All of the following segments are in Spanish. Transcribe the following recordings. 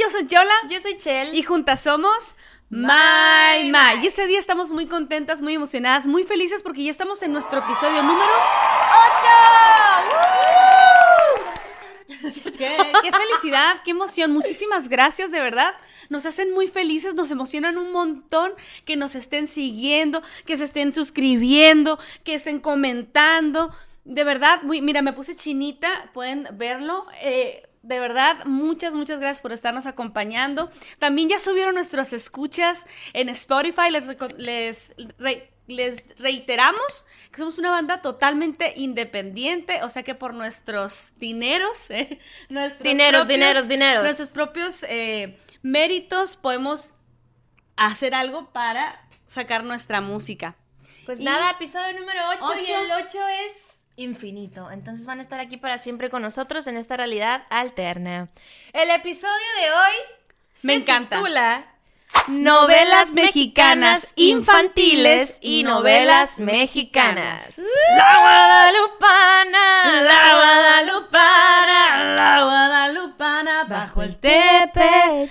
Yo soy Yola. Yo soy Chel. Y juntas somos My My. Y este día estamos muy contentas, muy emocionadas, muy felices porque ya estamos en nuestro episodio número 8. ¿Qué, qué felicidad, qué emoción. Muchísimas gracias, de verdad. Nos hacen muy felices, nos emocionan un montón que nos estén siguiendo, que se estén suscribiendo, que estén comentando. De verdad, muy, mira, me puse chinita, pueden verlo. Eh, de verdad, muchas, muchas gracias por estarnos acompañando. También ya subieron nuestras escuchas en Spotify. Les, les, les reiteramos que somos una banda totalmente independiente, o sea que por nuestros dineros, eh, nuestros dineros, propios, dineros, dineros. nuestros propios eh, méritos, podemos hacer algo para sacar nuestra música. Pues Y- nada, episodio número 8 y Ocho. el 8 es infinito. Entonces van a estar aquí para siempre con nosotros en esta realidad alterna. El episodio de hoy Me se encanta. titula Novelas mexicanas infantiles y novelas mexicanas. La Guadalupana, La Guadalupana, la Guadalupana, bajo el tepe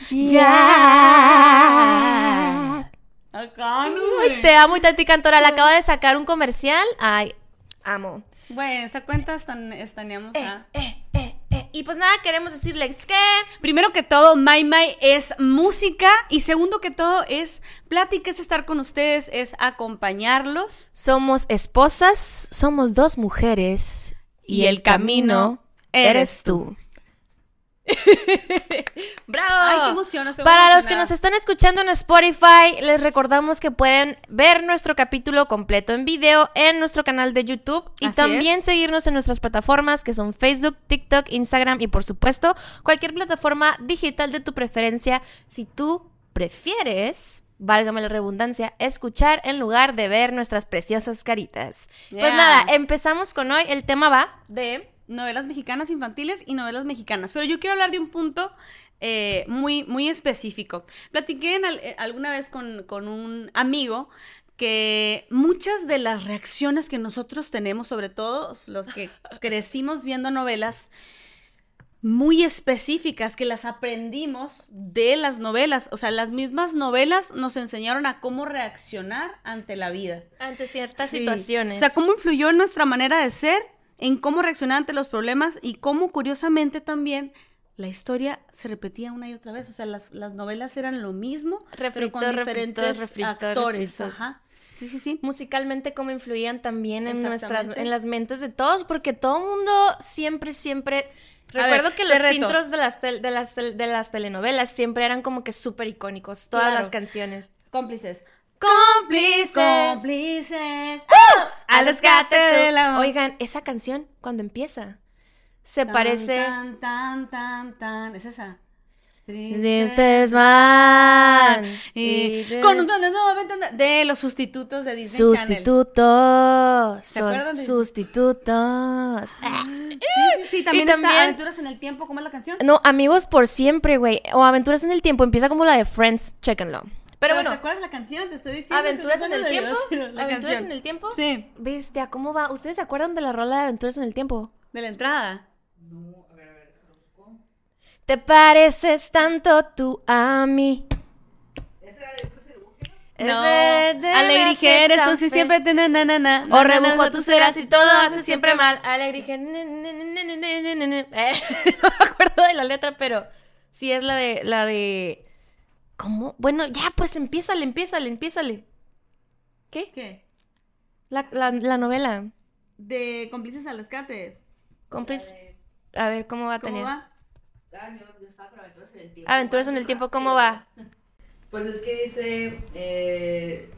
ya. Acá, no, güey. Te amo y Tati Cantora. Le acaba de sacar un comercial. Ay, amo. Bueno, esa cuenta estan- estaneamos a... Eh, eh, eh. Y pues nada, queremos decirles que. Primero que todo, My My es música y segundo que todo es plática, es estar con ustedes, es acompañarlos. Somos esposas, somos dos mujeres Y el camino eres tú. ¡Bravo! Ay, qué emoción, Para los que nos están escuchando en Spotify, les recordamos que pueden ver nuestro capítulo completo en video en nuestro canal de YouTube y Así también seguirnos en nuestras plataformas que son Facebook, TikTok, Instagram y por supuesto cualquier plataforma digital de tu preferencia si tú prefieres válgame la redundancia, escuchar en lugar de ver nuestras preciosas caritas. Pues nada, empezamos con hoy. El tema va de... Novelas mexicanas infantiles y novelas mexicanas. Pero yo quiero hablar de un punto eh, muy, muy específico. Platiqué en al- eh, alguna vez con, con un amigo que muchas de las reacciones que nosotros tenemos, sobre todo los que crecimos viendo novelas, muy específicas que las aprendimos de las novelas. O sea, las mismas novelas nos enseñaron a cómo reaccionar ante la vida. Ante ciertas Sí. situaciones. O sea, cómo influyó en nuestra manera de ser, en cómo reaccionar ante los problemas y cómo, curiosamente, también la historia se repetía una y otra vez. O sea, las, las novelas eran lo mismo, pero con diferentes actores. Ajá. Sí, sí, sí. musicalmente cómo influían también en nuestras en las mentes de todos porque todo el mundo siempre siempre recuerdo ver, que los intros de las tel- de las de las telenovelas siempre eran como que súper icónicos todas Claro. las canciones Cómplices. Cómplices Cómplices. al rescate tú. amor. oigan esa canción cuando empieza se Tan, parece Tan, tan, tan, tan. Es esa. Tristes van Y y con un tono de los sustitutos de Disney Channel. sustitutos ¿Se son acuerdan de- sustitutos Sí, sí, sí, también, también- está Aventuras en el Tiempo. ¿Cómo es la canción? No, Amigos por siempre, güey. O Aventuras en el Tiempo. Empieza como la de Friends, chéquenlo. Pero ¿Te bueno, acuerdas la canción? Te estoy diciendo. Aventuras en no el te Tiempo. Aventuras canción. en el Tiempo. Sí, Bestia, ¿cómo va? ¿Ustedes se acuerdan de la rola de Aventuras en el Tiempo? de la entrada. Te pareces tanto tú a mí. No, Es verdad, alegrijera, ser tan entonces fe- siempre te na, na, na, na, O rebujo tú serás y todo hace siempre mal. Alegría. No me acuerdo de la letra, pero sí es la de la de ¿Cómo? Bueno, ya pues empiézale, empiézale, empiézale. ¿Qué? ¿Qué? La, la, la novela. De cómplices al rescate. Cómplice. A ver, ¿cómo va a ¿Cómo tener? va? Aventuras en el tiempo, ¿cómo va? Pues es que dice. Eh...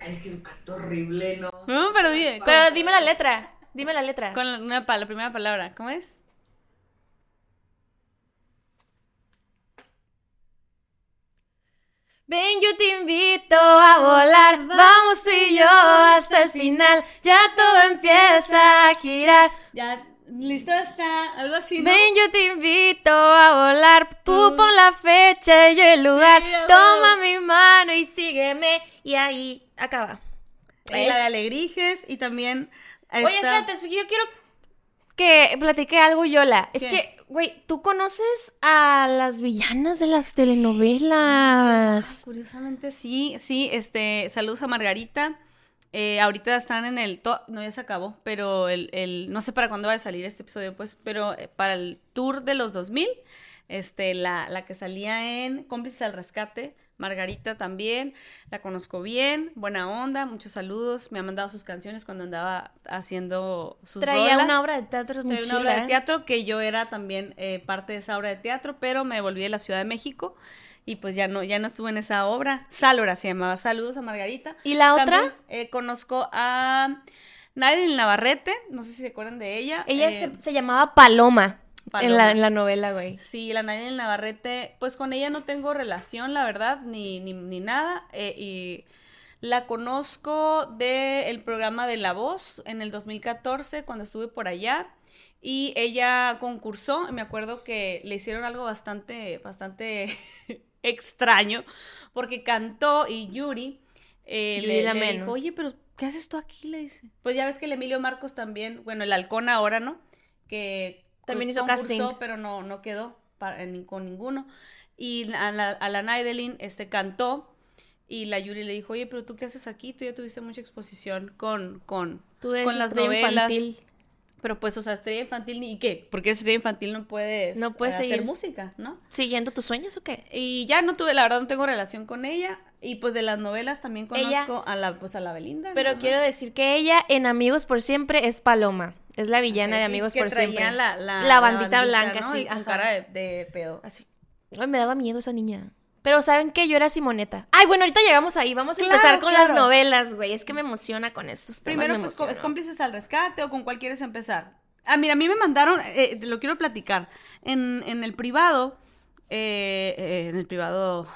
ay, Es que un canto horrible, ¿no? No, pero dime. Pero dime la letra. Dime la letra. Con la, una pa- la primera palabra. ¿Cómo es? Ven, yo te invito a volar. Vamos tú y yo hasta el final. Ya todo empieza a girar. Ya, listo está. Algo así. ¿no? Ven, yo te invito a volar. Tú pon la fecha y yo el lugar. Toma mi mano y sígueme. Y ahí acaba. Eh, la de Alegrijes y también. Oye, esta- espérate, es que yo quiero que platiqué algo, Yola. Es que, güey, tú conoces a las villanas de las telenovelas. Curiosamente sí, sí, este, saludos a Margarita. Eh, ahorita están en el, no ya se acabó, pero el, el- no sé para cuándo va a salir este episodio, pues, pero eh, para el tour de los 2000, este, la, la que salía en Cómplices al Rescate, Margarita también, la conozco bien, buena onda, muchos saludos, me ha mandado sus canciones cuando andaba haciendo sus Traía rolas. una obra de teatro muy Traía una obra de ¿eh? teatro que yo era también eh, parte de esa obra de teatro, pero me volví de la Ciudad de México y pues ya no, ya no estuve en esa obra. Salora se llamaba. Saludos a Margarita. ¿Y la otra? También, eh, conozco a Nadine Navarrete, no sé si se acuerdan de ella. Ella eh, se, se llamaba Paloma, En, la, en la novela, güey. Sí, la Nadine Navarrete, pues con ella no tengo relación, la verdad, ni, ni, ni nada. eh, y la conozco del programa de La Voz en el 2014, cuando estuve por allá. Y ella concursó, me acuerdo que le hicieron algo bastante, bastante extraño, porque cantó y Yuri, eh, Yuri le, la le menos. dijo, oye, pero ¿qué haces tú aquí? Le dice. Pues ya ves que el Emilio Marcos también, bueno, el halcón ahora, ¿no? Que También hizo concursó, casting. pero no, no quedó para- en- con ninguno. Y a la, a la Naidelin este, cantó y la Yuri le dijo, oye, pero tú qué haces aquí? Tú ya tuviste mucha exposición con, con, Tú eres con las novelas. infantil. Pero pues, o sea, estrella infantil, ¿y qué? Porque estrella infantil no puedes, No puedes eh, hacer seguir- música, ¿no? ¿Siguiendo tus sueños o qué? Y ya no tuve, la verdad no tengo relación con ella. Y pues de las novelas también Ella- conozco a la, pues a la Belinda. Pero quiero decir que ella en Amigos por Siempre es Paloma. Es la villana de Amigos que por traía Siempre. La, la, La bandita blanca, ¿no? sí, Y con ajá. cara de, de pedo. Así. Ay, me daba miedo esa niña. Pero ¿saben qué? Yo era Simoneta. Ay, bueno, ahorita llegamos ahí. Vamos a Claro, empezar con claro. las novelas, güey. Es que me emociona con estos temas. Primero, me pues, emociono. cómplices al rescate o con cuál quieres empezar. Ah, mira, a mí me mandaron, eh, te lo quiero platicar. En, en el privado, eh, eh, en el privado,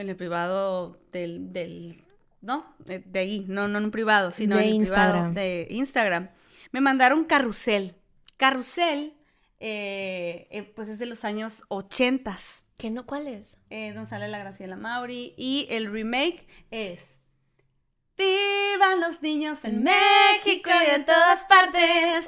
en el privado del, del ¿no? De, de ahí, no, no en un privado, sino De en el Instagram. privado de Instagram. Me mandaron carrusel. Carrusel, eh, eh, pues es de los años ochentas. ¿Qué no? ¿Cuál es? eh, donde sale la Graciela Mauri. Y el remake es Vivan los niños en México y en todas partes.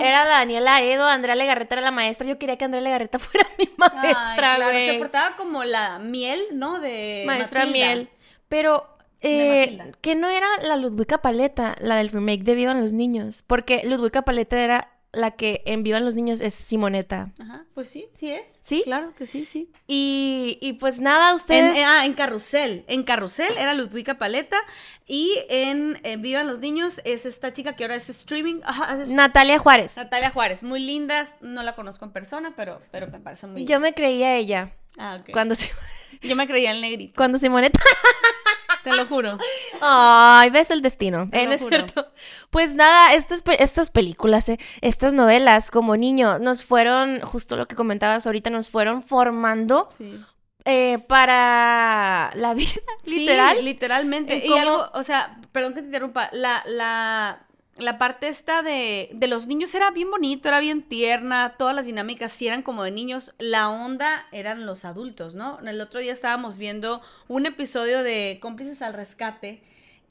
Era Daniela Edo, Andrea Legarreta era la maestra. Yo quería que Andrea Legarreta fuera mi Ay, maestra, claro, se portaba como la miel, ¿no? De Maestra Matilda. Miel. Pero, eh, que no era la Ludwika Paleta, la del remake de Vivan los Niños. Porque Ludwika Paleta era la que en Vivan los Niños es Simoneta. Ajá, pues sí, sí es. ¿Sí? Claro que sí, sí. Y, y pues nada, En, ustedes... eh, ah, en Carrusel. En Carrusel era Ludwika Paleta. Y en, en Vivan los niños es esta chica que ahora es streaming. Ajá, es Natalia Juárez. Natalia Juárez. Muy linda. No la conozco en persona, pero, pero me parece muy Yo me creía ella. Ah, ok. Cuando, Yo me creía el negrito, cuando Simoneta... te lo juro. Ay, ves el destino. Te Eh, lo no es juro. cierto. Pues nada, estas, estas películas, eh, estas novelas, como niño, nos fueron, justo lo que comentabas ahorita, nos fueron formando Sí. eh, para la vida, literal. Sí, literalmente. En Y algo, o sea, perdón que te interrumpa, la, la, la parte esta de, de los niños era bien bonito, era bien tierna, todas las dinámicas sí eran como de niños, la onda eran los adultos, ¿no? El otro día estábamos viendo un episodio de Cómplices al Rescate.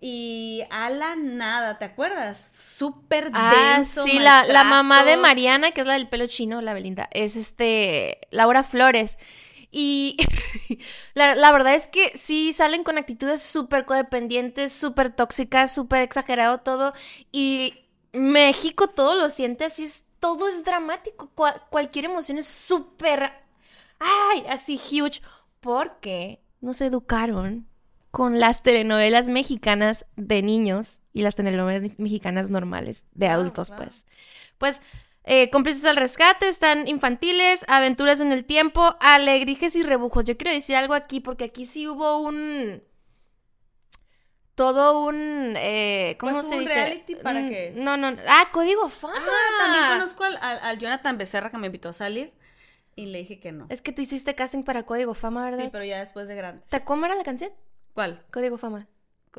Y a la nada, ¿te acuerdas? Súper Ah, denso. sí, la, la mamá de. Mariana, que es la del pelo chino, la Belinda, es este, Laura Flores. Y la, la verdad es que sí salen con actitudes súper codependientes, súper tóxicas, súper exagerado todo. Y México todo lo siente así, es, todo es dramático. cua- cualquier emoción es súper, ay, así huge. Porque nos educaron con las telenovelas mexicanas de niños y las telenovelas mexicanas normales de Claro, adultos, pues. Pues, eh, cómplices al rescate, están infantiles, aventuras en el tiempo, alegrijes y rebujos. Yo quiero decir algo aquí, porque aquí sí hubo un. Todo un. Eh, ¿Cómo Pues, se ¿un dice? reality para Mm, qué? No, no. Ah, código fama. Ah, también conozco al, al- al Jonathan Becerra que me invitó a salir y le dije que no. Es que tú hiciste casting para Código Fama, ¿verdad? Sí, pero ya después de grande. ¿Te- ¿Cómo era la canción? ¿Cuál? Código Fama.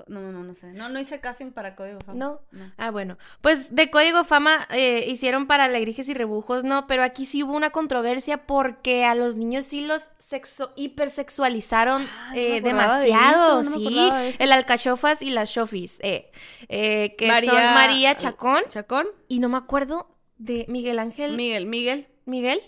No, no, no sé. No, no hice casting para Código Fama. ¿No? Ah, bueno. Pues de Código Fama eh, hicieron para Alegrijes y Rebujos, ¿no? Pero aquí sí hubo una controversia porque a los niños sí los sexo hipersexualizaron Ah, no eh, de demasiado, eso, no me sí. de. El alcachofas y las shofis, eh, eh, que María- son María Chacón Chacón. y no me acuerdo de Miguel Ángel Miguel, Miguel. Miguel.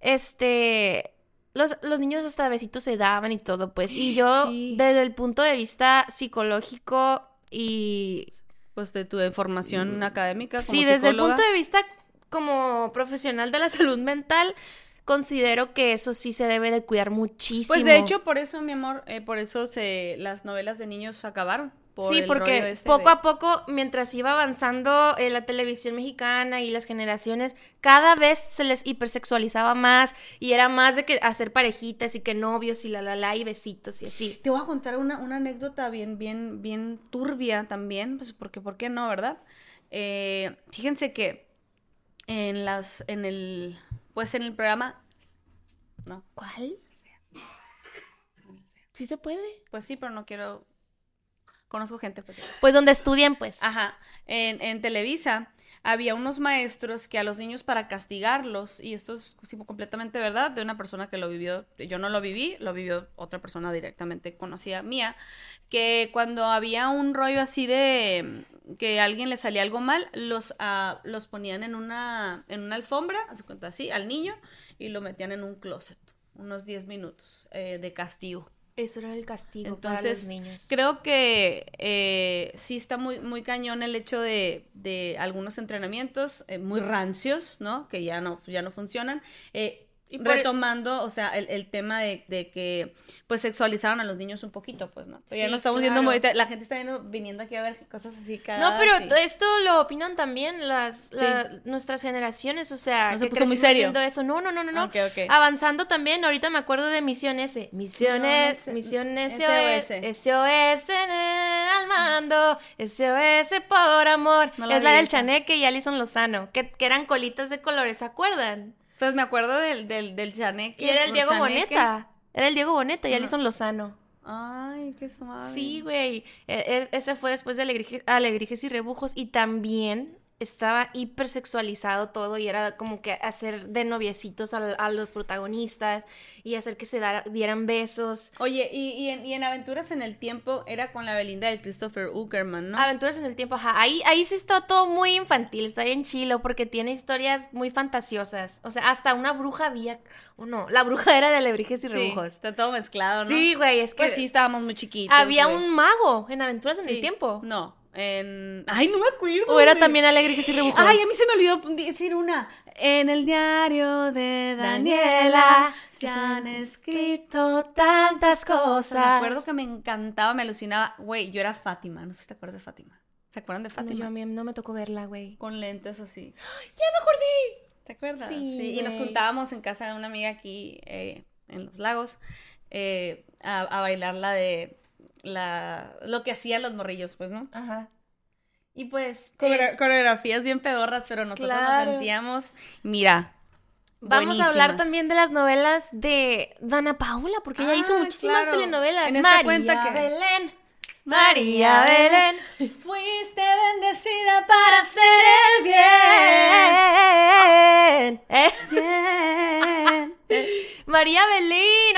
Este. Los, los niños hasta besitos se daban y todo, pues. Y yo, Sí. desde el punto de vista psicológico y Pues de tu formación académica como Mm. Sí, desde el punto de vista como profesional de la salud mental, considero que eso sí se debe de cuidar muchísimo. Pues de hecho, por eso, mi amor, eh, por eso se las novelas de niños acabaron. Por sí, porque este poco de- a poco, mientras iba avanzando eh, la televisión mexicana y las generaciones, cada vez se les hipersexualizaba más y era más de que hacer parejitas y que novios y la la la y besitos y así. Te voy a contar una, una anécdota bien, bien, bien turbia también, pues porque, ¿por qué no, verdad? Eh, fíjense que en las, en el, pues en el programa, no, ¿Cuál? Sí se puede. pues sí, pero no quiero, conozco gente, pues. Pues donde estudian, pues. Ajá, en, en Televisa había unos maestros que a los niños para castigarlos, y esto es completamente verdad, de una persona que lo vivió, yo no lo viví, lo vivió otra persona directamente conocida mía, que cuando había un rollo así de que a alguien le salía algo mal, los, ah, los ponían en una, en una alfombra, así, al niño, y lo metían en un closet, unos 10 minutos eh, de castigo. Eso era el castigo para los niños. creo que eh, sí está muy, muy cañón el hecho de, de algunos entrenamientos eh, muy rancios, ¿no? Que ya no, ya no funcionan. Eh, Y por- retomando, o sea, el, el tema de, de que pues sexualizaron a los niños un poquito, pues, ¿no? Pero ya Sí, no estamos claro. viendo la gente está viendo, viniendo aquí a ver cosas así cada No, pero esto lo opinan también las la- nuestras generaciones, o sea, No se que puso muy serio. eso. No, no, no, no, no. Ok, ok. Avanzando también, ahorita me acuerdo de Misión S. Misiones, No. Misión SOS. SOS, SOS en el al mando, SOS por amor. No es la vi del. Chaneque y Alison Lozano, que, que eran colitas de colores, ¿se acuerdan? Pues me acuerdo del, del, del chaneque. Y era el Diego chaneque. Boneta. Era el Diego Boneta y. Alison Lozano. Ay, qué suave. Sí, güey. E- e- Ese fue después de Alegrije- Alegrijes y Rebujos y también estaba hipersexualizado todo y era como que hacer de noviecitos a, a los protagonistas y hacer que se dieran besos. Oye, y, y, en, y en Aventuras en el Tiempo era con la Belinda de Christopher Uckerman, ¿no? Aventuras en el tiempo, ajá. Ahí, ahí sí está todo muy infantil, está bien chilo porque tiene historias muy fantasiosas. O sea, hasta una bruja había... O no, la bruja era de Alebrijes y Sí, Rebujos. está todo mezclado, ¿no? Sí, güey, es que Pues sí, estábamos muy chiquitos. había güey. un mago en Aventuras en Sí. el tiempo. No, en... Ay, no me acuerdo. O era también Alegrijes y Rebujos. Ay, a mí se me olvidó decir una. En el diario de Daniela se que han escrito tantas Me cosas. acuerdo que me encantaba, me alucinaba. Güey, yo era Fátima, no sé si te acuerdas de Fátima. ¿Se acuerdan de No, Fátima? yo a mí no me tocó verla, güey. Con lentes así. ¡Ya me acordé! ¿Te acuerdas? Sí, Y nos juntábamos en casa de una amiga aquí eh, en los lagos eh, a, a bailar la de la lo que hacían los morrillos, pues, ¿no? Ajá. Y pues. Coreo- es- Coreografías bien pedorras, pero nosotros Claro. nos sentíamos, mira. Vamos a hablar también de las novelas de Dana Paula, porque ella hizo Ah, muchísimas claro. telenovelas. En esta cuenta que- Belén. María Belén. Fuiste bendecida para hacer el Bien. Bien. María Belén.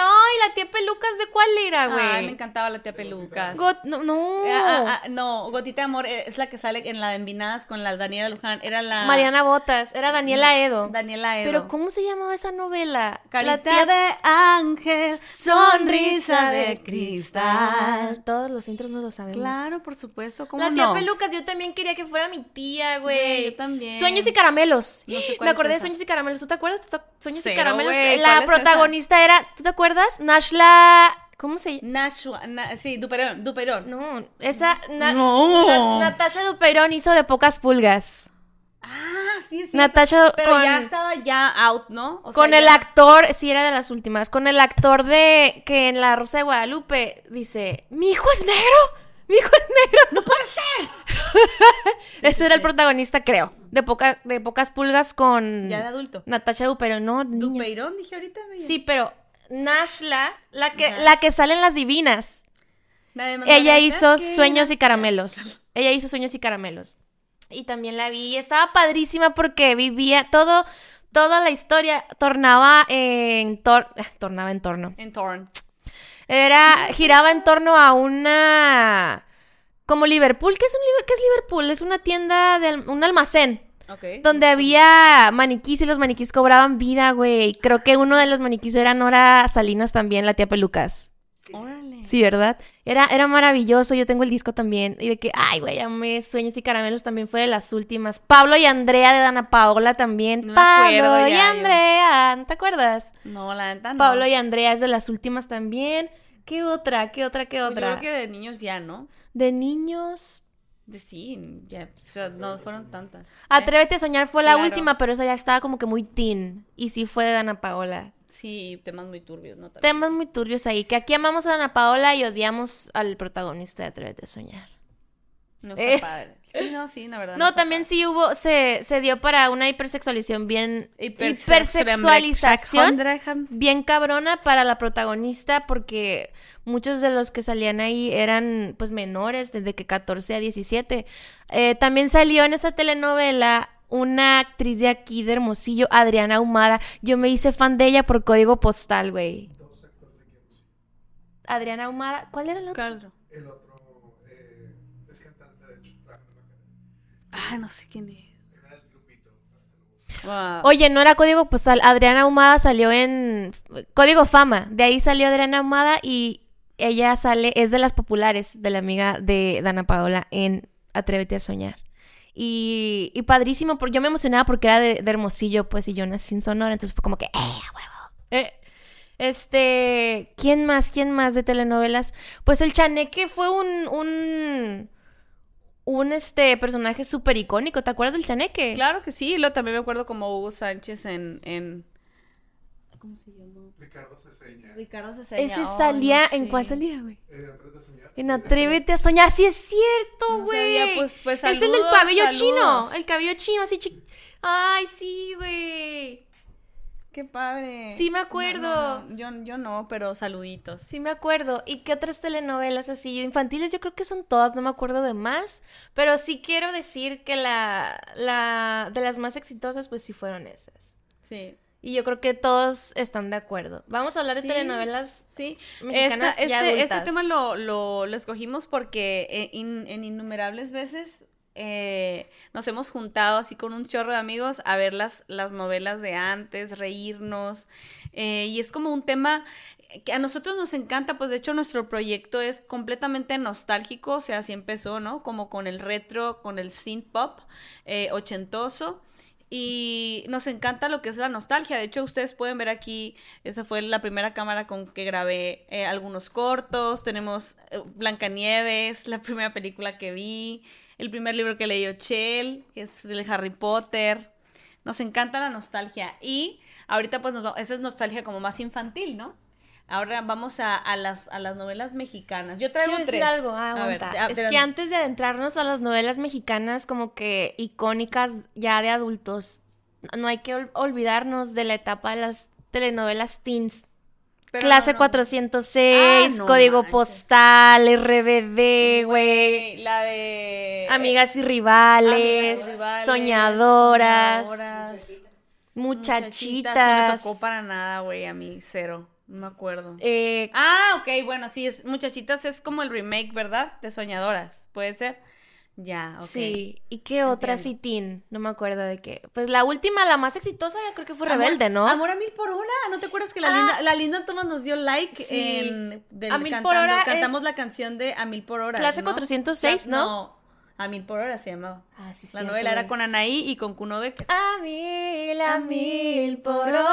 La tía Pelucas, ¿de cuál era, güey? Ay, me encantaba la tía Pelucas. Got- no, no. Eh, ah, ah, no, Gotita de Amor eh, es la que sale en la de Envinadas con la Daniela Luján. Era la. Mariana Botas, era Daniela Edo. Daniela Edo. Pero ¿cómo se llamaba esa novela? Carita la tía de ángel, sonrisa de cristal. Todos los intros no lo sabemos. Claro, por supuesto. ¿Cómo La tía no? Pelucas, yo también quería que fuera mi tía, Güey, yo también. Sueños y caramelos. No sé cuál Me es acordé de. Sueños y caramelos. ¿Tú te acuerdas? ¿Tú te- Sueños y caramelos. La ¿cuál es protagonista era, ¿tú te acuerdas? Nashla. ¿Cómo se llama? Nashua, na- sí, Duperón, Duperón. No, esa. Na- No. Na- Natasha Duperón hizo de pocas pulgas. Ah, sí, sí. Natasha Pero con, ya estaba ya out, ¿no? O sea, con el ya- actor, sí era de las últimas, con el actor de que en La Rosa de Guadalupe dice, ¿mi hijo es negro? ¿Mi hijo es negro? ¡No puede ser! Ese era el protagonista, creo, de, poca, de pocas pulgas con Ya de adulto. Natasha Duperón, no, niños. Dupeirón, dije ahorita. Sí, pero Nashla, la que, Ajá. la que sale en Las Divinas. La de Ella hizo que- Sueños y Caramelos. Ella hizo Sueños y Caramelos. Y también la vi. y Estaba padrísima porque vivía todo, toda la historia tornaba en tor- tornaba en torno. En Torn. Era giraba en torno a una como Liverpool, ¿qué es un qué es Liverpool? Es una tienda de un almacén Donde había maniquís y los maniquís cobraban vida, güey. Creo que uno de los maniquís era Nora Salinas también, la tía Pelucas. Órale. Sí, ¿verdad? Era, era maravilloso, yo tengo el disco también. Y de que, ay, güey, amé Sueños y Caramelos también fue de las últimas. Pablo y Andrea de Dana Paola también. No Pablo acuerdo y ya. Andrea, ¿no te acuerdas? No, la neta no. Pablo y Andrea es de las últimas también. ¿Qué otra? ¿Qué otra? ¿Qué Pues otra? Yo creo que de niños ya, ¿no? De niños. De sí, ya. O sea, no fueron tantas. Atrévete a soñar fue la Claro. última, pero esa ya estaba como que muy teen. Y sí fue de Dana Paola. Sí, temas muy turbios, ¿no? También. Temas muy turbios ahí. Que aquí amamos a Dana Paola y odiamos al protagonista de Atrévete a soñar. No está Eh. padre. Sí, no, sí, la verdad. No, también sí hubo, se, se dio para una hipersexualización bien, hipersexualización bien cabrona para la protagonista porque muchos de los que salían ahí eran pues menores, desde que 14 a 17. Eh, también salió en esa telenovela una actriz de aquí de Hermosillo, Adriana Humada. Yo me hice fan de ella por código postal, güey. Adriana Humada, ¿cuál era? ¿Cuál otro? El otro eh, es cantante, de hecho, trabaja en la Ay, no sé quién es. Ah, Oye, no era Código Postal. Adriana Humada salió en Código Fama. De ahí salió Adriana Humada y ella sale, es de las populares, de la amiga de Dana Paola en Atrévete a Soñar. Y, y padrísimo, porque yo me emocionaba porque era de, de Hermosillo, pues, y yo nací en Sonora, entonces fue como que, ¡eh, a huevo! Eh, Este, ¿quién más? ¿Quién más de telenovelas? Pues el Chaneque fue un, un, un este, personaje súper icónico. ¿Te acuerdas del Chaneque? Claro que sí, lo también me acuerdo como Hugo Sánchez en. en... ¿Cómo se llama? Ricardo Ceseña. Ricardo Ceseña. Ese salía, no ¿en cuál salía, güey? Eh, Atrévete a soñar. En Atrévete a soñar, sí es cierto, No güey. sabía, pues- pues, es el del saludos, cabello chino, el cabello chino así chi... Ay, sí, güey. Qué padre. Sí me acuerdo. no, no, Yo, yo no, pero saluditos. Sí me acuerdo. ¿Y qué otras telenovelas así infantiles? Yo creo que son todas, no me acuerdo de más, pero sí quiero decir que la la de las más exitosas pues sí fueron esas. Sí. Y yo creo que todos están de acuerdo. Vamos a hablar de Sí. telenovelas Sí, mexicanas Esta- ya este, este tema lo, lo, lo escogimos porque eh, en innumerables veces eh, nos hemos juntado así con un chorro de amigos a ver las, las novelas de antes, reírnos, eh, y es como un tema que a nosotros nos encanta, pues de hecho nuestro proyecto es completamente nostálgico, o sea, así empezó, ¿no? Como con el retro, con el synth pop eh, ochentoso. Y nos encanta lo que es la nostalgia. De hecho, ustedes pueden ver aquí, esa fue la primera cámara con que grabé eh, algunos cortos. Tenemos eh, Blancanieves, la primera película que vi, el primer libro que leyó Chell, que es del Harry Potter. Nos encanta la nostalgia. Y ahorita, pues, nos va- esa es nostalgia como más infantil, ¿no? Ahora vamos a, a las, a las novelas mexicanas. Yo traigo Quiero tres. decir algo, ah, A ver, es de- que antes de adentrarnos a las novelas mexicanas como que icónicas ya de adultos, no hay que ol- olvidarnos de la etapa de las telenovelas teens. pero Clase no, no. 406, Ah, no Código manches. Postal, RBD, güey. La de... Amigas y rivales, Amigas y rivales, soñadoras, soñadoras, muchachitas. No me tocó para nada, güey, a mí, cero. No me acuerdo. eh, Ah, ok, bueno, sí, es Muchachitas es como el remake, ¿verdad? De Soñadoras, ¿puede ser? Ya, ok. Sí, ¿y qué otra Entiendo. sí teen? No me acuerdo de qué. Pues la última, la más exitosa, ya creo que fue Rebelde, ¿no? Amor a mil por hora, ¿no te acuerdas que la, Ah. linda, la linda Thomas nos dio like Sí. en del A mil por cantando- hora cantamos es- la canción de A mil por hora. Clase ¿no? 406, Cla- ¿no? A mil por hora se llamaba. Ah, sí, la cierto, novela era con Anaí y con Kuno Becker. A mil, a mil por hora.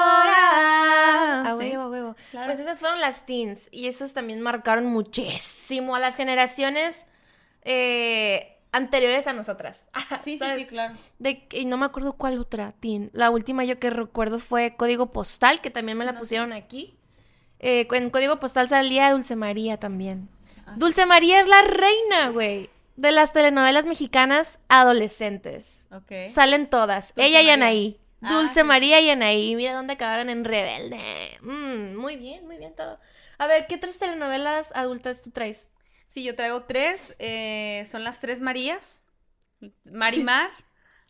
Pues esas fueron las teens. Y esas también marcaron muchísimo a las generaciones eh, anteriores a nosotras. Sí, sí, ¿Sabes? sí, claro. De, y no me acuerdo cuál otra teen. La última yo que recuerdo fue Código Postal, que también me la pusieron aquí. Eh, en Código Postal salía Dulce María también. Ah, Dulce María es la reina, güey, de las telenovelas mexicanas adolescentes. Ok. Salen todas. Dulce Ella y María. Ah, Dulce sí. María y Anaí. Mira dónde acabaron en Rebelde. Mm, muy bien, muy bien todo. A ver, ¿qué otras telenovelas adultas tú traes? Sí, yo traigo tres. eh, son las tres Marías. Marimar,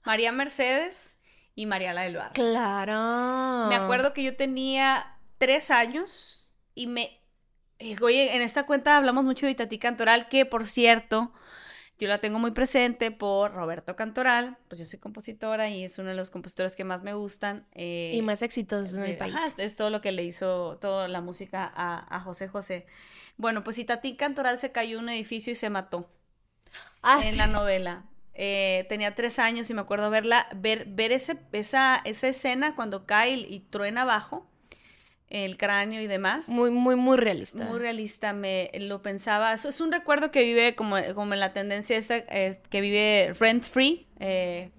María Mercedes y María la del Barrio. Claro. Me acuerdo que yo tenía tres años y me... eh, Oye, en esta cuenta hablamos mucho de Itatí Cantoral, que por cierto, yo la tengo muy presente por Roberto Cantoral, pues yo soy compositora y es uno de los compositores que más me gustan. eh, Y más exitosos en el eh, país. ajá, es todo lo que le hizo, toda la música a, a José José. Bueno, pues Itatí Cantoral se cayó en un edificio y se mató Ah, en sí. la novela. Eh, tenía tres años y me acuerdo verla, ver, ver ese, esa, esa escena cuando cae y truena abajo el cráneo y demás. Muy, muy, muy realista. Muy realista, me lo pensaba. Eso es un recuerdo que vive como, como en la tendencia esta, eh, que vive rent free, eh,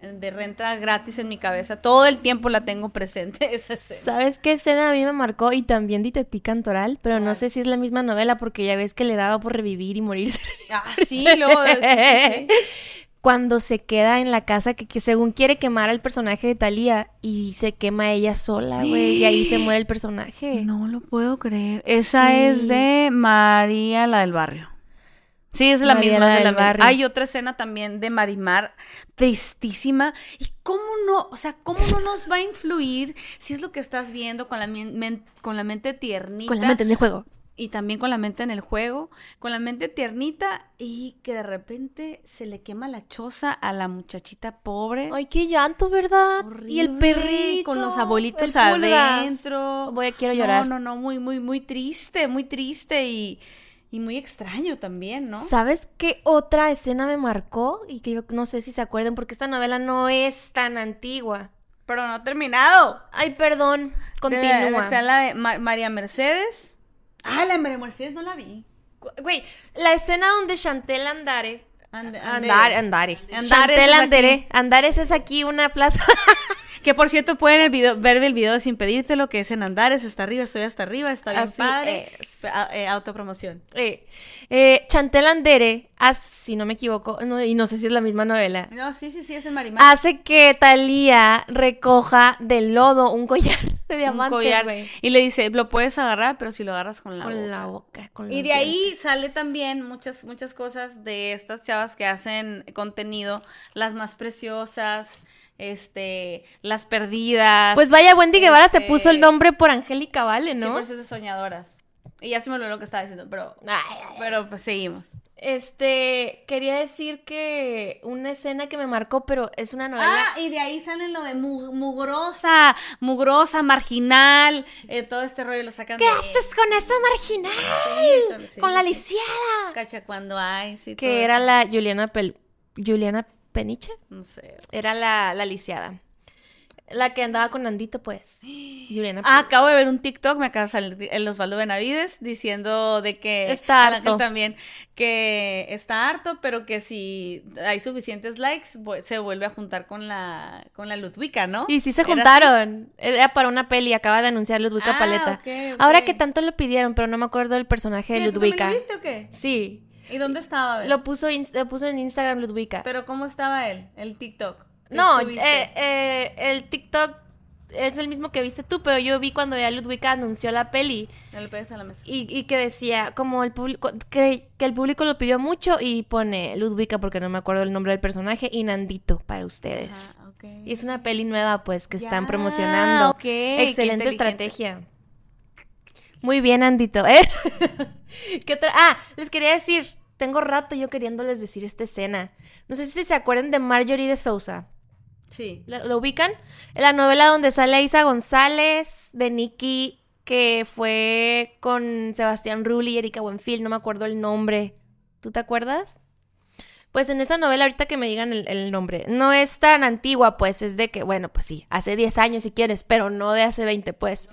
de renta gratis en mi cabeza. Todo el tiempo la tengo presente esa escena. ¿Sabes qué escena a mí me marcó? Y también Ditetí Cantoral, pero no sé si es la misma novela porque ya ves que le daba por revivir y morirse. Ah, sí, luego. sí, sí, sí. Cuando se queda en la casa que, que según quiere quemar al personaje de Thalía y se quema ella sola, güey, y ahí se muere el personaje. No lo puedo creer. Esa Sí. es de María, la del barrio. Sí, es la María, misma. la del barrio. Hay otra escena también de Marimar, tristísima. ¿Y cómo no? O sea, ¿cómo no nos va a influir si es lo que estás viendo con la, men- con la mente tiernita? Con la mente en el juego. Y también con la mente en el juego, con la mente tiernita y que de repente se le quema la choza a la muchachita pobre. Ay, qué llanto, ¿verdad? y el Horrible, perrito. con los abuelitos adentro. Voy, quiero llorar. No, no, no, muy, muy, muy triste, muy triste y, y muy extraño también, ¿no? ¿Sabes qué otra escena me marcó? Y que yo no sé si se acuerdan porque esta novela no es tan antigua. Pero no ha terminado. Ay, perdón. Continúa. Está la de Ma- María Mercedes. Ah, la María Mercedes no la vi. Güey, la escena donde Chantel Andare. Ande- Andare. Andare. Andares Chantel. Andere. Andares es aquí una plaza. Que por cierto pueden el video- ver el video sin pedírtelo, que es en Andares, está arriba, estoy hasta arriba, está bien Así padre. es. A- eh, autopromoción. Eh, eh, Chantel Andere, si no me equivoco, no- y no sé si es la misma novela, No, sí, sí, sí, es en Marimar. hace que Talía recoja del lodo un collar de diamantes, güey. Y le dice, lo puedes agarrar, pero si lo agarras con la boca. Con la boca. Con Y de ahí sale también muchas, muchas cosas de estas chavas que hacen contenido, las más preciosas, este, las perdidas. Pues vaya, Wendy Guevara se este, puso el nombre por Angélica Vale, Sí, ¿no? por eso es de soñadoras. Y ya se me olvidó lo que estaba diciendo, pero, Ay, ay, ay. pero pues seguimos. Este, quería decir que una escena que me marcó, pero es una novela. Ah, y de ahí salen lo de mu- mugrosa, mugrosa, marginal, eh, todo este rollo lo sacan ¿Qué de... haces con esa marginal? Sí, con- sí, con la sí. lisiada. Cacha cuando hay, sí, Que era eso. la Juliana Pel Juliana Peniche. No sé. Era la, la lisiada. La que andaba con Nandito, pues. Juliana Ah, Pel- acabo de ver un TikTok, me acaba de salir el Osvaldo Benavides diciendo de que Está harto. también que está harto, pero que si hay suficientes likes se vuelve a juntar con la con la Ludwika, ¿no? Y sí se ¿Era así? juntaron. Era para una peli, acaba de anunciar Ludwika Ah, Paleta. Ahora que tanto lo pidieron, pero no me acuerdo del personaje de ¿Sí, ¿tú también Ludwika. lo viste o qué? Sí. ¿Y dónde estaba? Lo puso, lo puso en Instagram Ludwika. Pero ¿cómo estaba él? El TikTok. ¿Qué no, eh, eh, el TikTok es el mismo que viste tú, pero yo vi cuando ya Ludwika anunció la peli a la mesa. y, y que decía, como el público, que, que el público lo pidió mucho y pone Ludwika porque no me acuerdo el nombre del personaje y Nandito para ustedes. Ah, ok. Y es una peli nueva, pues, que están promocionando. ok, qué Excelente estrategia. Muy bien, Andito. ¿eh? ¿Qué otra? Ah, les quería decir, tengo rato yo queriéndoles decir esta escena. No sé si se acuerdan de Marjorie de Sousa. Sí. ¿Lo, lo ubican? La novela donde sale Isa González, de Nicky, que fue con Sebastián Rulli y Erika Buenfil, no me acuerdo el nombre. ¿Tú te acuerdas? Pues en esa novela, ahorita que me digan el, el nombre, no es tan antigua, pues es de que, bueno, pues sí, hace 10 años si quieres, pero no de hace 20, pues.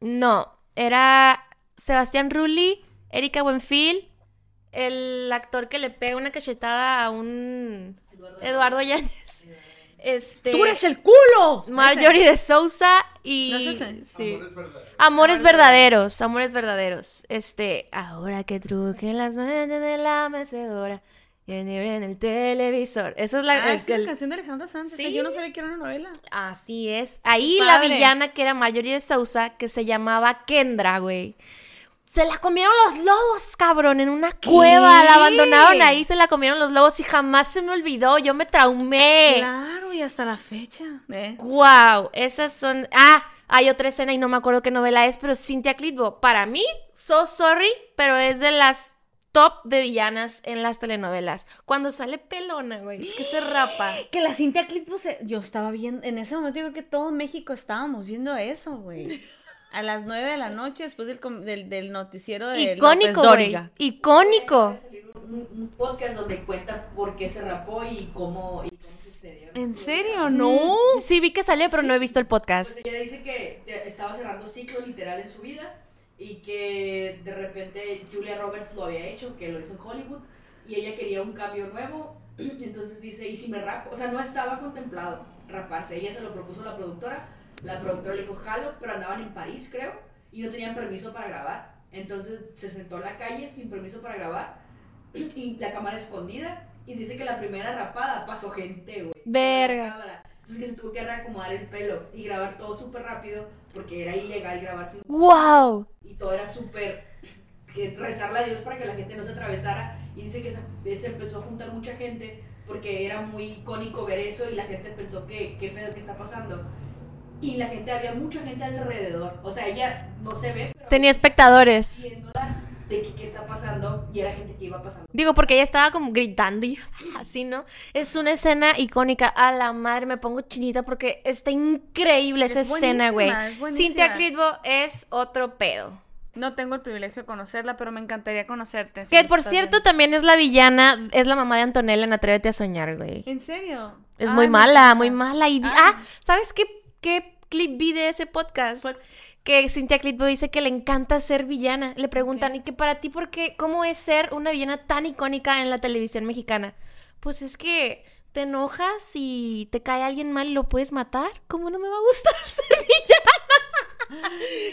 No, era Sebastián Rulli, Erika Buenfil, el actor que le pega una cachetada a un Eduardo Yáñez. Este, ¡Tú eres el culo! Marjorie de Sousa y ¿No es ese? sí. Amor es verdad. Amores verdaderos, amores verdaderos. Este, ahora que trujen las nueve de la mecedora y en en el televisor. Esa es la Ah, el- el- canción de Alejandro Sanz. Sí. Yo no sabía que era una novela. Así es. Ahí la villana que era Marjorie de Sousa, que se llamaba Kendra, güey. Se la comieron los lobos, cabrón, en una cueva. La abandonaron ahí, se la comieron los lobos y jamás se me olvidó. Yo me traumé. Claro, y hasta la fecha. ¿eh? Wow, esas son. Ah, hay otra escena y no me acuerdo qué novela es, pero Cynthia Clitbo, para mí, so sorry, pero es de las top de villanas en las telenovelas. Cuando sale pelona, güey, es que se rapa. Que la Cintia Clip, pues, eh, yo estaba viendo, en ese momento yo creo que todo México estábamos viendo eso, güey. A las 9 de la noche, después del, com- del, del noticiero de Icónico, López güey. Icónico. Un, un podcast donde cuenta por qué se rapó y cómo, y cómo sucedió. ¿En serio? No. Sí, vi que salió, pero no he visto el podcast. Pues ella dice que estaba cerrando ciclo literal en su vida y que de repente Julia Roberts lo había hecho, que lo hizo en Hollywood, y ella quería un cambio nuevo. Entonces dice, ¿y si me rapo? O sea, no estaba contemplado raparse. Ella se lo propuso a la productora. La productora le dijo, jalo, pero andaban en París, creo, y no tenían permiso para grabar. Entonces se sentó en la calle sin permiso para grabar y la cámara escondida. Y dice que la primera rapada pasó gente, güey. Verga. Entonces que se tuvo que reacomodar el pelo y grabar todo súper rápido porque era ilegal grabar sin... ¡Wow! Y todo era súper... Que rezarle a Dios para que la gente no se atravesara. Y dice que se, se empezó a juntar mucha gente porque era muy icónico ver eso y la gente pensó que qué pedo que está pasando. Y la gente, había mucha gente alrededor. O sea, ella no se ve, pero Tenía espectadores. viéndola de que qué está pasando y era gente que iba pasando. Digo, porque ella estaba como gritando y así, ¿no? Es una escena icónica. A la madre, me pongo chinita porque está increíble esa Es escena, güey. es. Cynthia Clitbo es otro pedo. No tengo el privilegio de conocerla, pero me encantaría conocerte. si Que por cierto también es la villana, es la mamá de Antonella en Atrévete a Soñar, güey. ¿En serio? Es Ay, muy mala, muy mala. Y, Ah. ah, ¿sabes qué, qué clip vi de ese podcast? Que Cynthia Clitbo dice que le encanta ser villana. Le preguntan, ¿y que para ti por qué? ¿Cómo es ser una villana tan icónica en la televisión mexicana? Pues es que te enojas y te cae alguien mal y lo puedes matar. ¿Cómo no me va a gustar ser villana?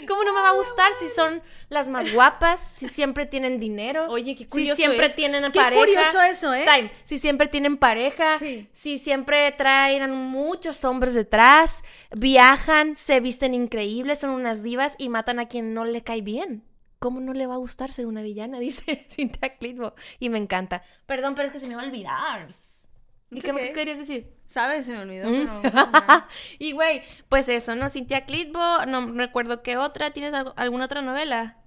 ¿Cómo no me va a gustar si son las más guapas? Si siempre tienen dinero. Oye, qué Si curioso siempre eso. tienen Qué pareja. curioso eso, ¿eh? Time. Si siempre tienen pareja. Sí. Si siempre traen muchos hombres detrás. Viajan, se visten increíbles, son unas divas y matan a quien no le cae bien. ¿Cómo no le va a gustar ser una villana? Dice Cynthia Clitbo. Y me encanta. Perdón, pero es que se me va a olvidar. ¿Y qué, okay. qué querías decir? ¿Sabes? Se me olvidó. Mm. pero- y güey, pues eso, ¿no? Cynthia Clitbo, no recuerdo qué otra. ¿Tienes algo- alguna otra novela?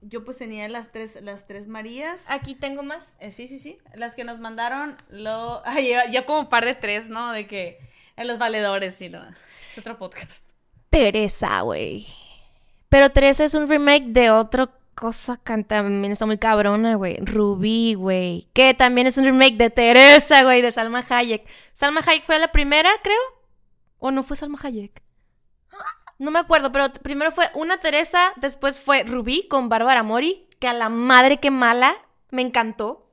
Yo pues tenía las tres, las tres Marías. Aquí tengo más. Eh, sí, sí, sí. Las que nos mandaron, lo... Ay, ya, como par de tres, ¿no? De que en los valedores, sí, lo... es otro podcast. Teresa, güey. Pero Teresa es un remake de otra cosa que también está muy cabrona, güey. Rubí, güey. Que también es un remake de Teresa, güey, de Salma Hayek. Salma Hayek fue la primera, creo. ¿O no fue Salma Hayek? No me acuerdo, pero primero fue una Teresa, después fue Rubí con Bárbara Mori, que a la madre que mala, me encantó.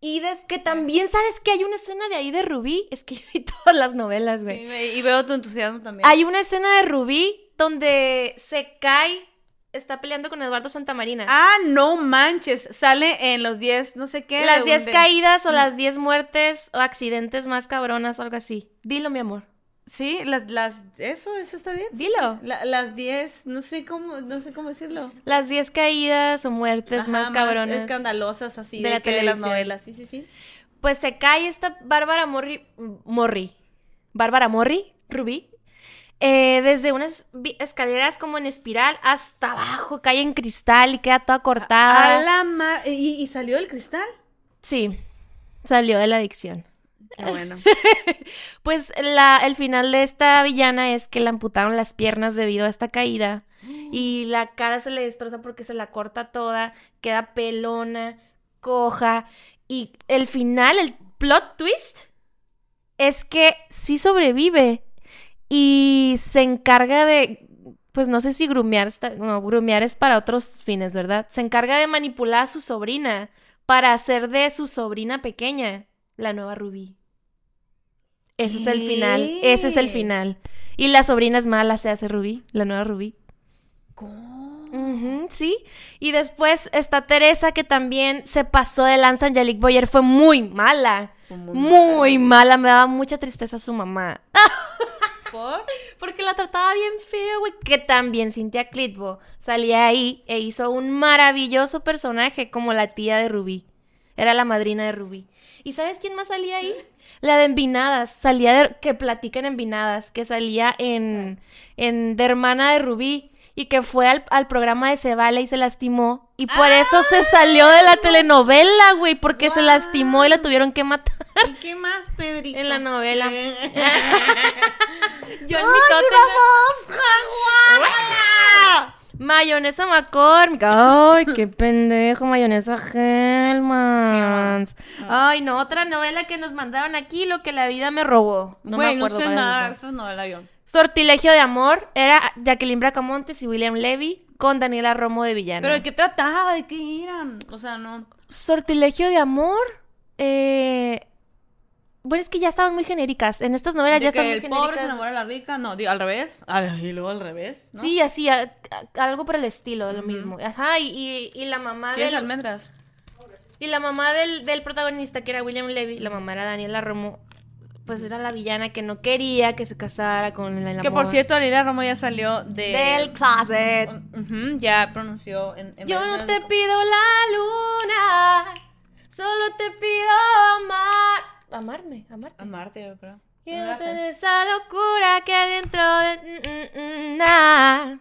Y des que también sabes que hay una escena de ahí de Rubí, es que yo vi todas las novelas, güey. Sí, y veo tu entusiasmo también. Hay una escena de Rubí donde se cae, está peleando con Eduardo Santamarina. Ah, no manches. Sale en los 10, no sé qué. las de 10 un- de- caídas o las 10 muertes o accidentes más cabronas o algo así. Dilo, mi amor. Sí, las, las, eso, eso está bien. Dilo. La- las 10, no sé cómo, no sé cómo decirlo. Las 10 caídas o muertes Ajá, más cabronas. escandalosas así de de, la que de las novelas, sí, sí, sí. Pues se cae esta Bárbara Morri. Morri. Bárbara Morri, Rubí. Eh, desde unas escaleras como en espiral hasta abajo, cae en cristal y queda toda cortada. A la ma- ¿Y, y salió del cristal? Sí, salió de la adicción. Qué bueno. Pues la, el final de esta villana es que le amputaron las piernas debido a esta caída. Y la cara se le destroza porque se la corta toda, queda pelona, coja. Y el final, el plot twist, es que sí sobrevive. Y se encarga de. Pues no sé si grumear está. No, grumear es para otros fines, ¿verdad? Se encarga de manipular a su sobrina para hacer de su sobrina pequeña la nueva Rubí. Ese es el final. Ese es el final. Y la sobrina es mala, se hace Rubí, la nueva Rubí. ¿Cómo? Sí. Y después está Teresa, que también se pasó de lanza. Angelique Boyer fue muy mala. Muy Muy, mala. Me daba mucha tristeza su mamá. ¿Por? Porque la trataba bien feo, güey. Que también Cynthia Clitbo salía ahí e hizo un maravilloso personaje como la tía de Rubí. Era la madrina de Rubí. ¿Y sabes quién más salía ahí? La de Envinadas. Salía de, que platican Envinadas. Que salía en, en de hermana de Rubí. Y que fue al, al programa de Se Vale y se lastimó. Y por eso se salió de la telenovela, güey. Porque se lastimó y la tuvieron que matar. ¿Y qué más, Pedrito? En la novela. Yo en mi tótem- Mayonesa McCormick. Ay, qué pendejo, mayonesa Hellmann's. Ay, no, otra novela que nos mandaron aquí, lo que la vida me robó. No Güey, me no acuerdo sé es nada, esa. eso es novela yo. Sortilegio de amor era Jacqueline Bracamontes y William Levy con Daniela Romo de villana. ¿Pero de qué trataba? ¿De qué eran? O sea, no. Sortilegio de amor. Eh... Bueno, es que ya estaban muy genéricas. En estas novelas De ya que están muy el pobre se genéricas. enamora de la rica. No, digo, al revés. Al- Y luego al revés. ¿no? Sí, así, a- a- algo por el estilo, lo mismo. Ajá, y, y- y la mamá ¿Quieres del, almendras? y la mamá del, del protagonista, que era William Levy, la mamá era Daniela Romo, pues era la villana que no quería que se casara con el amor. Que por cierto, Alila Romo ya salió de. Del closet. Ya pronunció en. en Yo no te pido la luna, solo te pido amar. Amarme, amarte. Amarte, yo creo. Quiero No tener esa locura que adentro de... mm, mm, mm, nah.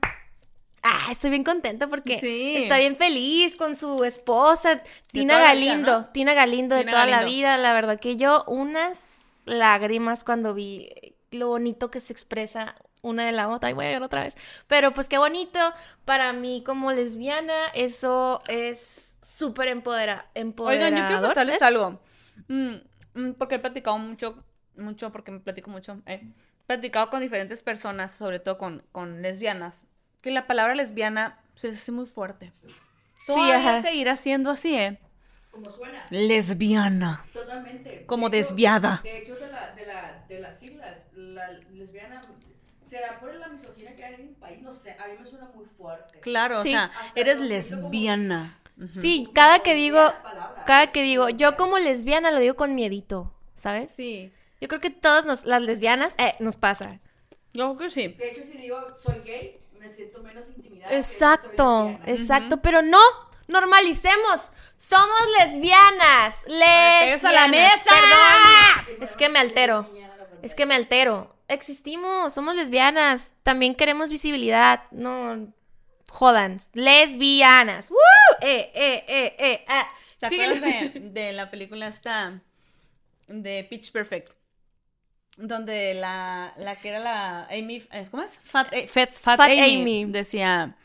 Ah, estoy bien contenta porque Sí. está bien feliz con su esposa, Tina vida, Galindo. ¿no? Tina Galindo de toda la vida. La verdad que yo unas lágrimas cuando vi lo bonito que se expresa una de la otra. Ay, voy a ver otra vez. Pero pues qué bonito. Para mí como lesbiana eso es súper empodera Oigan, yo quiero contarles ¿Es? algo. Mm, mm, porque he platicado mucho, mucho, porque me platico mucho. eh, He platicado con diferentes personas, sobre todo con, con lesbianas, que la palabra lesbiana se hace muy fuerte. Sí, Todavía ajá. seguirá siendo así, ¿eh? Como suena. Lesbiana. Totalmente. Como De hecho- desviada. De hecho, de, la, de, la, de las siglas, la lesbiana, ¿será por la misoginia que hay en el país? No sé, a mí me suena muy fuerte. Claro, Sí. o sea, eres como- lesbiana. Ujú. Sí, cada que digo, cada que digo, yo como lesbiana lo digo con miedito, ¿sabes? Sí, Yo creo que todas nos- las lesbianas eh, nos pasa. yo creo que sí. De hecho, si digo soy gay, me siento menos intimidada. que si Exacto, soy lesbiana. exacto, pero no, normalicemos, somos lesbianas, lesbianas. a la mesa! Perdón, es que me altero, es que me altero. Existimos, somos lesbianas, también queremos visibilidad, no jodan, lesbianas. ¡Woo! Eh, eh, eh, eh, ah. ¿Te acuerdas de, de la película esta de Pitch Perfect? Donde la, la que era la Amy, eh, ¿cómo es? Fat, eh, Fat, Fat Fat Amy, Amy. decía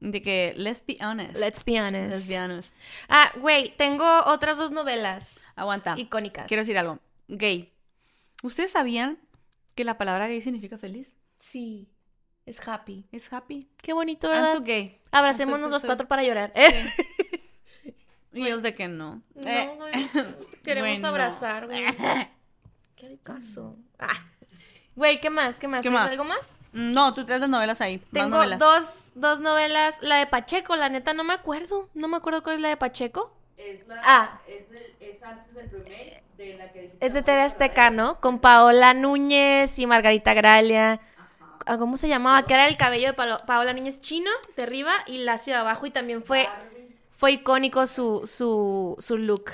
de que, let's be honest. Let's be honest. Let's be honest. Ah, güey, tengo otras dos novelas Aguanta. icónicas. Quiero decir algo. Gay. ¿Ustedes sabían que la palabra gay significa feliz? Sí, es happy. Es happy. Qué bonito, I'm ¿verdad? so gay. Abracémonos I'm so- los so- cuatro para llorar. ¿eh? Y ellos de que no. No, Eh, güey, queremos bueno. abrazar, güey. ¿Qué caso? Ah. Güey, ¿qué más? ¿Qué más? ¿Qué algo más? No, tú traes las novelas ahí. Tengo novelas. dos, dos novelas. La de Pacheco, la neta, no me acuerdo. No me acuerdo cuál es la de Pacheco. Es, la, Ah. es, del- es antes del remake de la que Es de TV Azteca. ¿no? Con Paola Núñez y Margarita Gralia. Ah, ¿Cómo se llamaba? Que era el cabello de Paola Núñez chino, de arriba, y lacio de abajo. Y también fue, Barbie. fue icónico su, su, su look.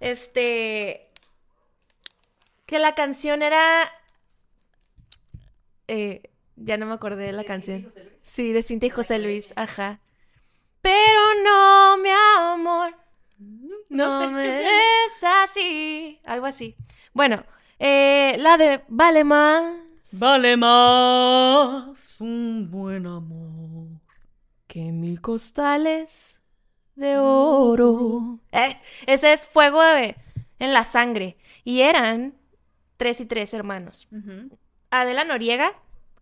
Este. Que la canción era. Eh, ya no me acordé de la canción. José Luis. Sí, de Cintia y José Luis, ajá. Pero no, mi amor. No me es así. Algo así. Bueno, eh, la de Vale más. Vale más un buen amor. que mil costales de oro. Eh, ese es fuego de- en la sangre. Y eran tres y tres hermanos. Adela Noriega,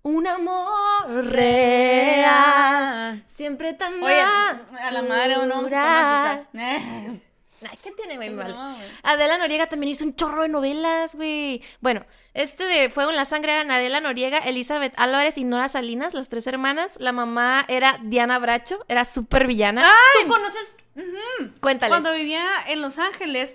un amor real. Siempre tan Oye, a la madre traumatizar. Ay, ¿qué tiene, güey? No. Adela Noriega también hizo un chorro de novelas, güey. Bueno, este de Fuego en la Sangre eran Adela Noriega, Elizabeth Álvarez y Nora Salinas, las tres hermanas. La mamá era Diana Bracho, era súper villana. ¿Tú conoces? Cuéntales. Cuando vivía en Los Ángeles,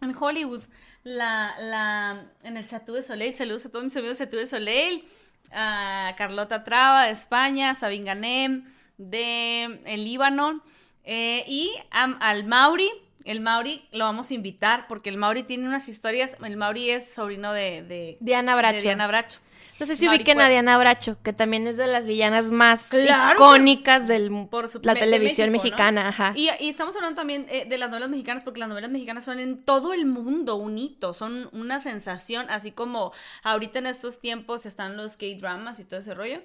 en Hollywood, la, la, en el Chateau de Soleil. Saludos a todos mis amigos del Chateau de Soleil. A Carlota Traba de España, Sabine Ganem de el Líbano. eh, y al Mauri. El Mauri lo vamos a invitar porque el Mauri tiene unas historias. El Mauri es sobrino de, de Diana de. Diana Bracho. No sé si ubiquen a. Diana Bracho, que también es de las villanas más Claro. icónicas de Por su- la televisión México, ¿no? mexicana. Ajá. Y, y estamos hablando también eh, de las novelas mexicanas, porque las novelas mexicanas son en todo el mundo un hito, son una sensación, así como ahorita en estos tiempos están los K-dramas y todo ese rollo.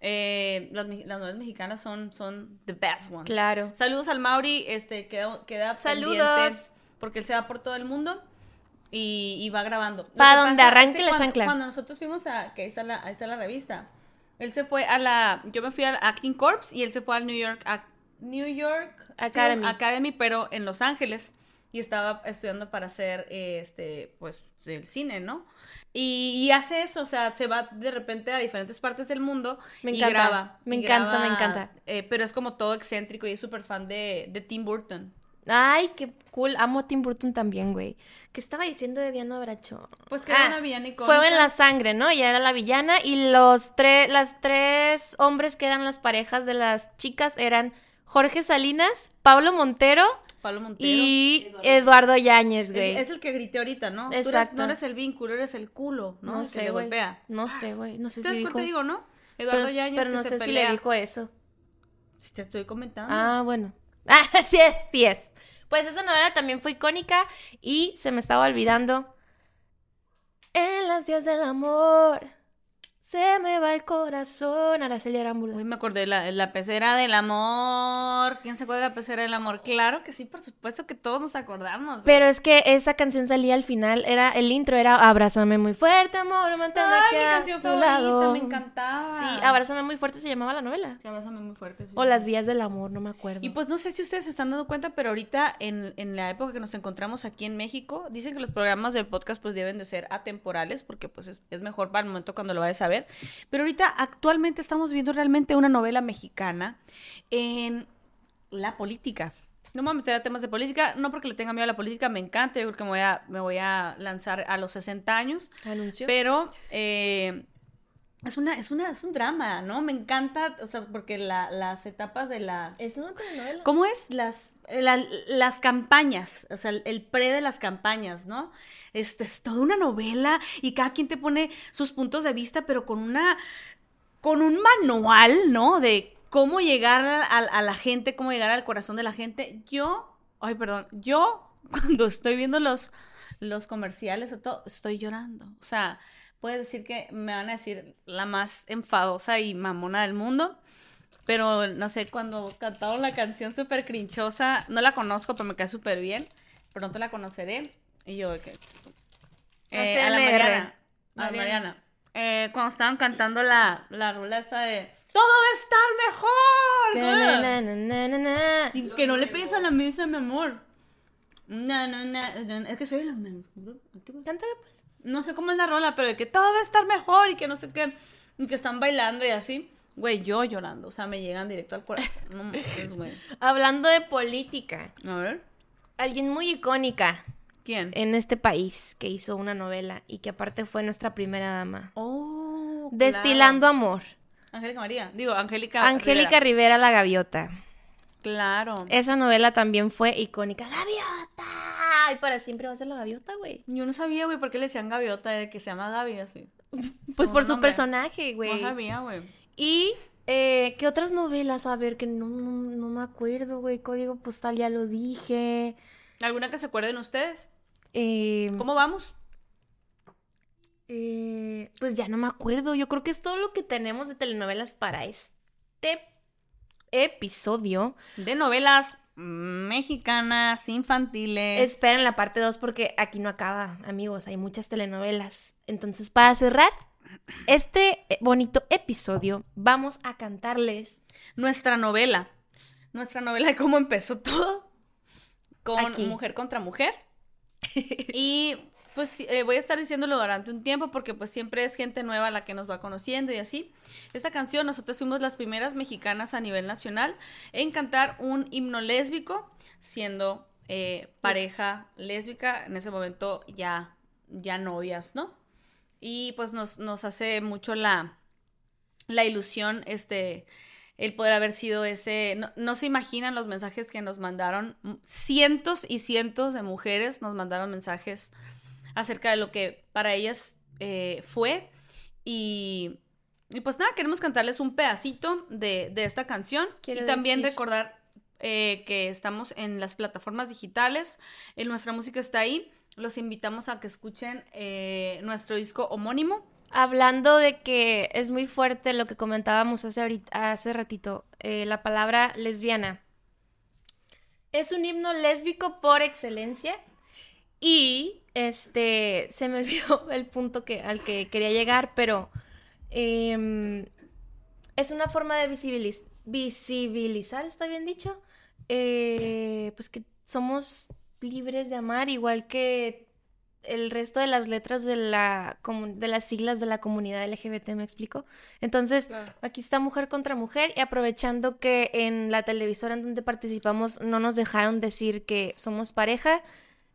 eh, las, las novelas mexicanas son, son the best ones. Claro. Saludos al Mauri, este, queda, queda Saludos. pendiente, porque él se va por todo el mundo y, y va grabando. Lo Pa' que donde arranque la cuando, chancla. Cuando nosotros fuimos a, que ahí está, la, ahí está la revista, él se fue a la, yo me fui al Acting Corps y él se fue al New York, Ac- New York Film Academy. Academy, pero en Los Ángeles y estaba estudiando para hacer, este, pues, el cine, ¿no? Y, y hace eso, o sea, se va de repente a diferentes partes del mundo Me y encanta, graba. me y encanta, me encanta. eh, pero es como todo excéntrico y es súper fan de, de Tim Burton. Ay, qué cool. Amo a Tim Burton también, güey. ¿Qué estaba diciendo de Diana Bracho? Pues que era una villana icónica. Fue en la sangre, ¿no? Ella era la villana y los tres, las tres hombres que eran las parejas de las chicas eran Jorge Salinas, Pablo Montero Pablo Montero. y Eduardo. Yáñez, güey. es el que grité ahorita, ¿no? Tú eres- Exacto. no eres el vínculo, eres el culo, ¿no? No El que sé, le güey. golpea. No sé, güey. No sé ¿Sabes si cuál dijo te eso. digo, no? Eduardo Pero, Yáñez pero que no se sé si le dijo eso. Si te estoy comentando. Ah, bueno. Ah, sí es, sí es. Pues esa novela también fue icónica y se me estaba olvidando. En las vías del amor se me va el corazón. Araceli Arámbula. Uy, me acordé, la, la pecera del amor. ¿Quién se acuerda de la pecera del amor? Claro que sí, por supuesto que todos nos acordamos. Pero es que esa canción salía al final, era el intro era Abrázame muy fuerte, amor, manténme aquí mi a canción tu favorita, lado. me encantaba. Sí, Abrázame muy fuerte se llamaba la novela. Sí, Abrázame muy fuerte. sí. O Las vías del amor, no me acuerdo. Y pues no sé si ustedes se están dando cuenta, pero ahorita en, en la época que nos encontramos aquí en México, dicen que los programas del podcast pues deben de ser atemporales porque pues es, es mejor para el momento cuando lo vayas a ver. Pero ahorita actualmente estamos viendo realmente una novela mexicana en la política. No me voy a meter a temas de política, no porque le tenga miedo a la política, me encanta, yo creo que me voy a, me voy a lanzar a los 60 años. Anunció. Pero eh, es, una, es, una, es un drama, ¿no? Me encanta, o sea, porque la- las etapas de la... Es una telenovela. ¿Cómo es? Las, la- las campañas, o sea, el, pre de las campañas, ¿no? Este es toda una novela y cada quien te pone sus puntos de vista, pero con una, con un manual, ¿no? De cómo llegar a, a- a la gente, cómo llegar al corazón de la gente. Yo, ay, perdón, yo cuando estoy viendo los, los comerciales o todo, estoy llorando. O sea, puedes decir que me van a decir la más enfadosa y mamona del mundo. Pero no sé, cuando cantaron la canción súper crinchosa, no la conozco, pero me cae súper bien. Pronto la conoceré. Y yo, ¿qué? Eh, a la. Mariana. A la Mariana. Eh, cuando estaban cantando la, la rola esta de ¡Todo va a estar mejor! Na, na, na, na, na, na. Sin que no le pides a la misa, mi amor. No, no, no, es que soy la... Cántale, pues. no sé cómo es la rola, pero de que todo va a estar mejor y que no sé qué, y que están bailando y así. Güey, yo llorando, o sea, me llegan directo al corazón. No güey. Hablando de política, A ver, alguien muy icónica ¿quién? en este país que hizo una novela y que aparte fue nuestra primera dama. Oh, Destilando claro. amor. Angélica María, digo, Angélica. Angélica Rivera. Rivera La Gaviota. Claro. Esa novela también fue icónica. ¡Gaviota! Y para siempre va a ser la gaviota, güey. Yo no sabía, güey, por qué le decían gaviota, de que se llama Gaby así. Pues por Su su nombre. personaje, güey. No sabía, güey. Y, eh, ¿qué otras novelas? A ver, que no, no, no me acuerdo, güey. Código postal, ya lo dije. ¿Alguna que se acuerden ustedes? Eh, ¿Cómo vamos? eh, pues ya no me acuerdo. Yo creo que es todo lo que tenemos de telenovelas para este episodio. De novelas mexicanas, infantiles. Esperen la parte 2 porque aquí no acaba, amigos. Hay muchas telenovelas. Entonces, para cerrar este eh, bonito episodio, vamos a cantarles. nuestra novela. Nuestra novela de cómo empezó todo. Con Aquí. mujer contra mujer. y pues eh, voy a estar diciéndolo durante un tiempo porque pues siempre es gente nueva la que nos va conociendo y así. Esta canción nosotros fuimos las primeras mexicanas a nivel nacional en cantar un himno lésbico siendo eh, pareja lésbica, en ese momento ya, ya novias, ¿no? Y pues nos, nos hace mucho la, la ilusión, este, el poder haber sido ese, no, no se imaginan los mensajes que nos mandaron, cientos y cientos de mujeres nos mandaron mensajes acerca de lo que para ellas eh, fue y, y pues nada, queremos cantarles un pedacito de, de esta canción Quiero y también decir- recordar eh, que estamos en las plataformas digitales, en nuestra música está ahí, los invitamos a que escuchen eh, nuestro disco homónimo. Hablando de que es muy fuerte lo que comentábamos hace, ahorita, hace ratito, eh, la palabra lesbiana. Es un himno lésbico por excelencia y este se me olvidó el punto que, al que quería llegar, pero em, es una forma de visibiliz- visibilizar, ¿está bien dicho? Eh, pues que somos libres de amar, igual que el resto de las letras de la de las siglas de la comunidad LGBT, ¿me explico? Entonces, aquí está Mujer contra Mujer y aprovechando que en la televisora en donde participamos no nos dejaron decir que somos pareja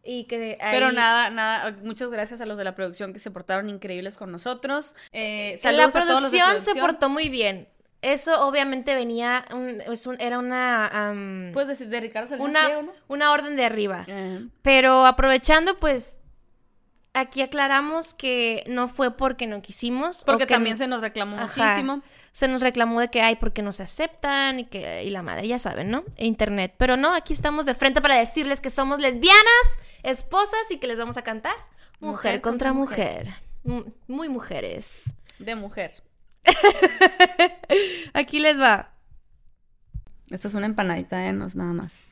y que Pero nada, nada, muchas gracias a los de la producción que se portaron increíbles con nosotros. Eh, la producción se portó muy bien. Eso obviamente venía, un- es un- era una, Puedes decir de Ricardo Salinas una, Pliego, ¿no? una orden de arriba. Pero aprovechando, pues, aquí aclaramos que no fue porque no quisimos. porque que también no- se nos reclamó Ajá. muchísimo. se nos reclamó de que hay porque no se aceptan y que y la madre, ya saben, ¿no? E internet. Pero no, aquí estamos de frente para decirles que somos lesbianas, esposas y que les vamos a cantar Mujer, Mujer contra, contra mujer. Mm, Muy mujeres. De mujer. Aquí les va. Esto es una empanadita, ¿eh? No es nada más.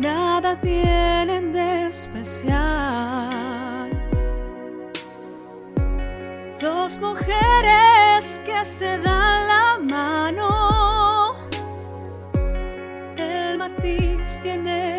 Nada tienen de especial. Dos mujeres se dan la mano. El matiz viene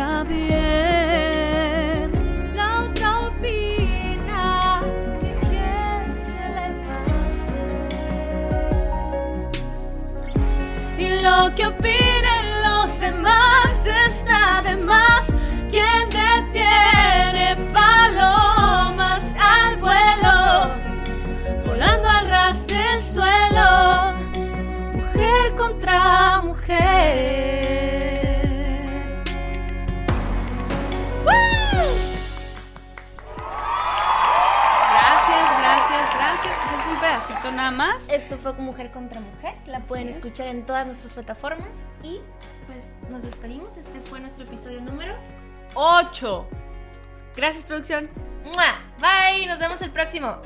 está bien. Nada más. Esto fue Mujer contra Mujer. La pueden es. escuchar en todas nuestras plataformas. Y pues nos despedimos. Este fue nuestro episodio número. 8. Gracias, producción. ¡Mua! Bye. Nos vemos el próximo.